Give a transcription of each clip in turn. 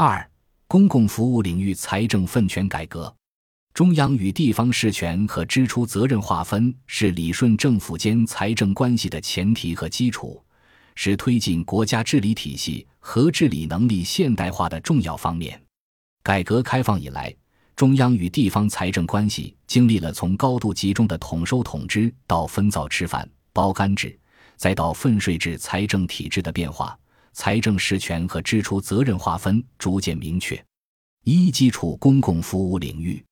二、公共服务领域财政分权改革。中央与地方事权和支出责任划分是理顺政府间财政关系的前提和基础，是推进国家治理体系和治理能力现代化的重要方面。改革开放以来，中央与地方财政关系经历了从高度集中的统收统支到分灶吃饭、包干制，再到分税制财政体制的变化，财政事权和支出责任划分逐渐明确。一、基础公共服务领域。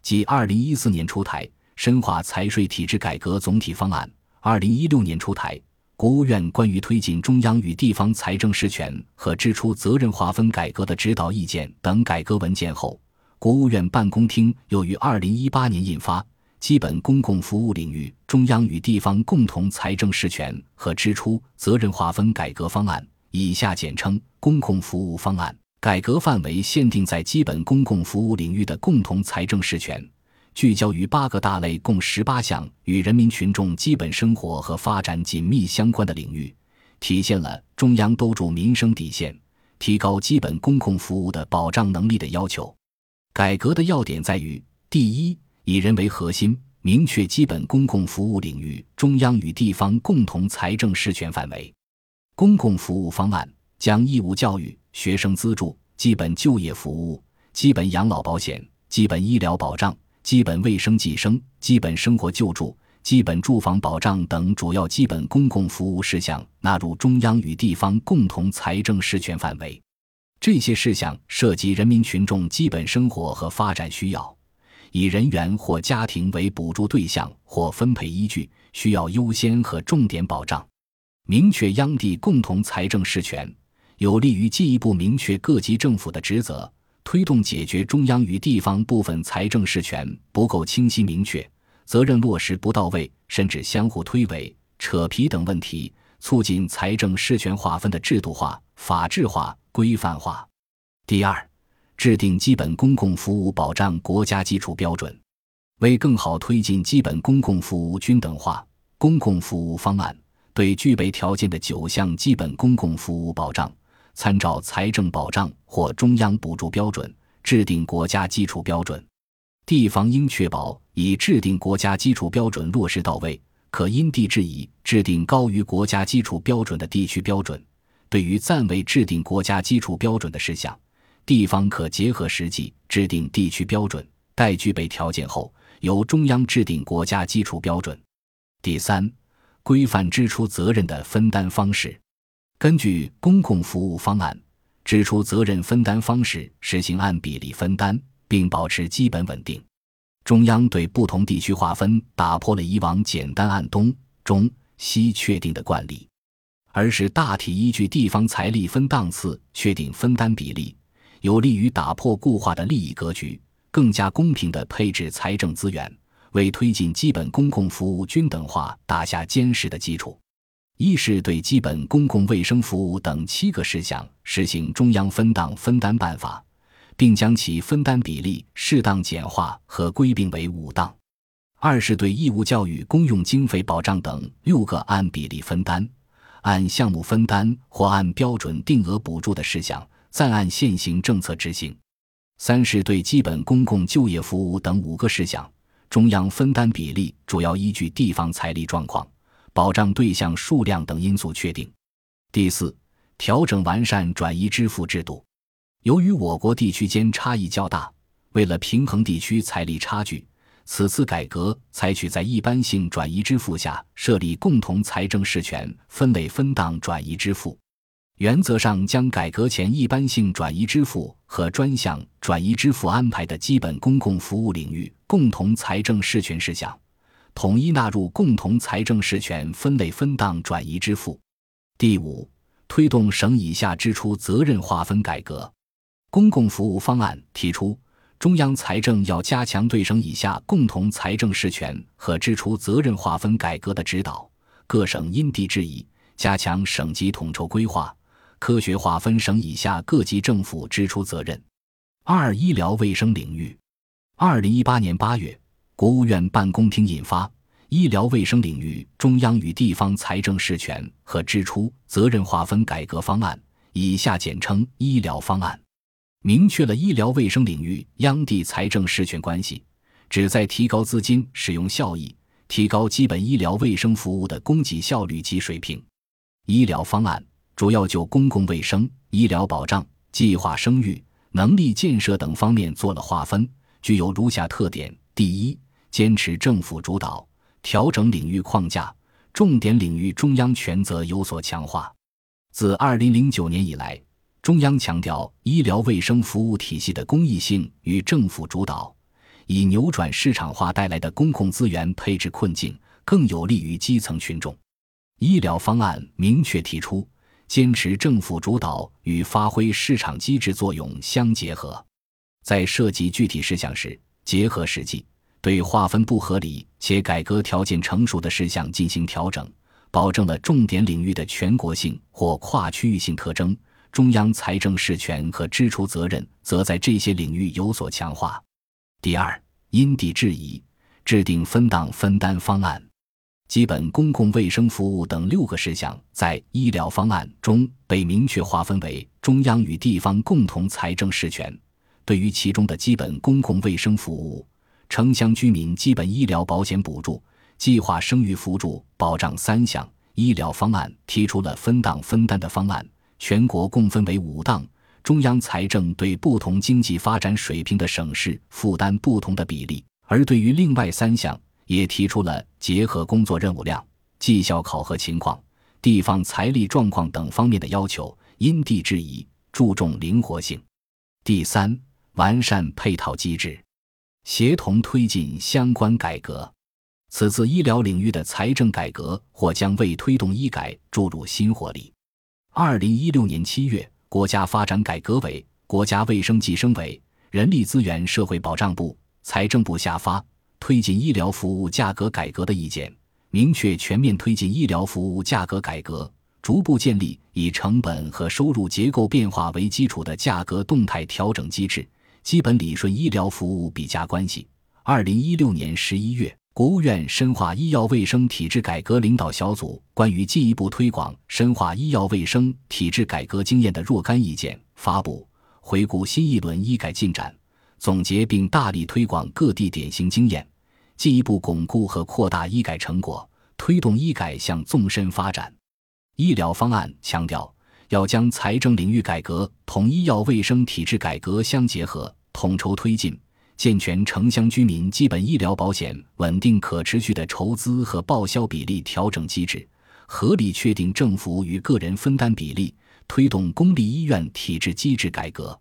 即二零一四年出台深化财税体制改革总体方案，二零一六年出台国务院关于推进中央与地方财政事权和支出责任划分改革的指导意见等改革文件后，国务院办公厅又于二零一八年印发《基本公共服务领域中央与地方共同财政事权和支出责任划分改革方案》（以下简称《公共服务方案》）。改革范围限定在基本公共服务领域的共同财政事权，聚焦于八个大类，共十八项与人民群众基本生活和发展紧密相关的领域，体现了中央兜住民生底线、提高基本公共服务的保障能力的要求。改革的要点在于：第一，以人为核心，明确基本公共服务领域中央与地方共同财政事权范围。公共服务方案将义务教育。学生资助、基本就业服务、基本养老保险、基本医疗保障、基本卫生计生、基本生活救助、基本住房保障等主要基本公共服务事项纳入中央与地方共同财政事权范围。这些事项涉及人民群众基本生活和发展需要，以人员或家庭为补助对象或分配依据，需要优先和重点保障。明确央地共同财政事权。有利于进一步明确各级政府的职责，推动解决中央与地方部分财政事权不够清晰明确、责任落实不到位，甚至相互推诿、扯皮等问题，促进财政事权划分的制度化、法治化、规范化。第二，制定基本公共服务保障国家基础标准，为更好推进基本公共服务均等化，公共服务方案对具备条件的九项基本公共服务保障。参照财政保障或中央补助标准，制定国家基础标准。地方应确保已制定国家基础标准落实到位，可因地制宜制定高于国家基础标准的地区标准。对于暂未制定国家基础标准的事项，地方可结合实际制定地区标准。待具备条件后，由中央制定国家基础标准。第三，规范支出责任的分担方式。根据公共服务方案，支出责任分担方式实行按比例分担，并保持基本稳定。中央对不同地区划分打破了以往简单按东、中、西确定的惯例，而是大体依据地方财力分档次确定分担比例，有利于打破固化的利益格局，更加公平地配置财政资源，为推进基本公共服务均等化打下坚实的基础。一是对基本公共卫生服务等七个事项实行中央分档分担办法，并将其分担比例适当简化和归并为五档；二是对义务教育公用经费保障等六个按比例分担、按项目分担或按标准定额补助的事项，暂按现行政策执行；三是对基本公共就业服务等五个事项，中央分担比例主要依据地方财力状况。保障对象数量等因素确定。第四，调整完善转移支付制度。由于我国地区间差异较大，为了平衡地区财力差距，此次改革采取在一般性转移支付下设立共同财政事权分类分档转移支付。原则上，将改革前一般性转移支付和专项转移支付安排的基本公共服务领域共同财政事权事项。统一纳入共同财政事权分类分档转移支付。第五，推动省以下支出责任划分改革。公共服务方案提出，中央财政要加强对省以下共同财政事权和支出责任划分改革的指导，各省因地制宜，加强省级统筹规划，科学划分省以下各级政府支出责任。二、医疗卫生领域。二零一八年八月。国务院办公厅印发《医疗卫生领域中央与地方财政事权和支出责任划分改革方案》（以下简称“医疗方案”）。明确了医疗卫生领域央地财政事权关系，旨在提高资金使用效益，提高基本医疗卫生服务的供给效率及水平。医疗方案主要就公共卫生、医疗保障、计划生育、能力建设等方面做了划分，具有如下特点：第一，坚持政府主导，调整领域框架，重点领域中央权责有所强化。自二零零九年以来。中央强调医疗卫生服务体系的公益性与政府主导，以扭转市场化带来的公共资源配置困境，更有利于基层群众。医疗方案明确提出，坚持政府主导与发挥市场机制作用相结合，在涉及具体事项时，结合实际，对划分不合理且改革条件成熟的事项进行调整，保证了重点领域的全国性或跨区域性特征。中央财政事权和支出责任则在这些领域有所强化。第二，因地制宜，制定分档分担方案。基本公共卫生服务等六个事项在医疗方案中被明确划分为中央与地方共同财政事权。对于其中的基本公共卫生服务、城乡居民基本医疗保险补助、计划生育扶助保障三项，医疗方案提出了分档分担的方案。全国共分为五档，中央财政对不同经济发展水平的省市负担不同的比例，而对于另外三项，也提出了结合工作任务量、绩效考核情况、地方财力状况等方面的要求，因地制宜，注重灵活性。第三，完善配套机制，协同推进相关改革。此次医疗领域的财政改革或将为推动医改注入新活力。二零一六年七月，国家发展改革委、国家卫生计生委、人力资源社会保障部、财政部下发《推进医疗服务价格改革的意见》，明确全面推进医疗服务价格改革，逐步建立以成本和收入结构变化为基础的价格动态调整机制，基本理顺医疗服务比价关系。二零一六年十一月。国务院深化医药卫生体制改革领导小组关于进一步推广深化医药卫生体制改革经验的若干意见发布，回顾新一轮医改进展，总结并大力推广各地典型经验，进一步巩固和扩大医改成果，推动医改向纵深发展。医疗方案强调，要将财政领域改革同医药卫生体制改革相结合，统筹推进。健全城乡居民基本医疗保险稳定可持续的筹资和报销比例调整机制，合理确定政府与个人分担比例，推动公立医院体制机制改革。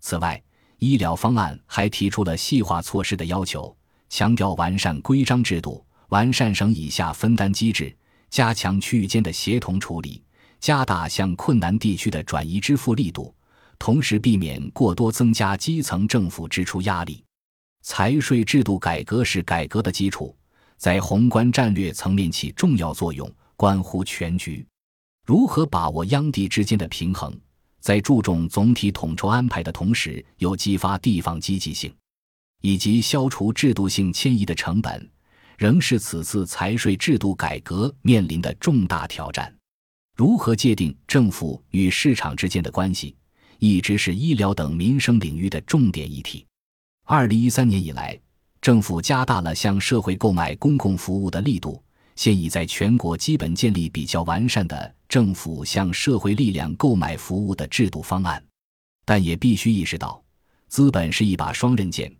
此外，医疗方案还提出了细化措施的要求，强调完善规章制度，完善省以下分担机制，加强区域间的协同处理，加大向困难地区的转移支付力度，同时避免过多增加基层政府支出压力。财税制度改革是改革的基础，在宏观战略层面起重要作用，关乎全局。如何把握央地之间的平衡，在注重总体统筹安排的同时，又激发地方积极性，以及消除制度性迁移的成本，仍是此次财税制度改革面临的重大挑战。如何界定政府与市场之间的关系，一直是医疗等民生领域的重点议题。二零一三年以来，政府加大了向社会购买公共服务的力度，现已在全国基本建立比较完善的政府向社会力量购买服务的制度方案。但也必须意识到，资本是一把双刃剑，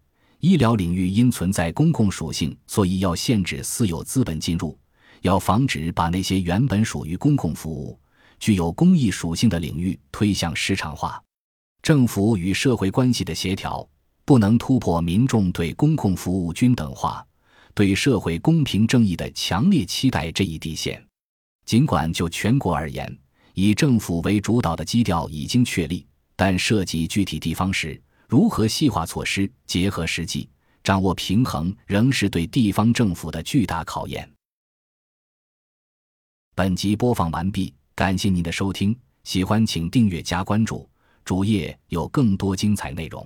医疗领域因存在公共属性，所以要限制私有资本进入，要防止把那些原本属于公共服务、具有公益属性的领域推向市场化。政府与社会关系的协调。不能突破民众对公共服务均等化、对社会公平正义的强烈期待这一底线。尽管就全国而言，以政府为主导的基调已经确立，但涉及具体地方时，如何细化措施、结合实际、掌握平衡，仍是对地方政府的巨大考验。本集播放完毕，感谢您的收听，喜欢请订阅加关注，主页有更多精彩内容。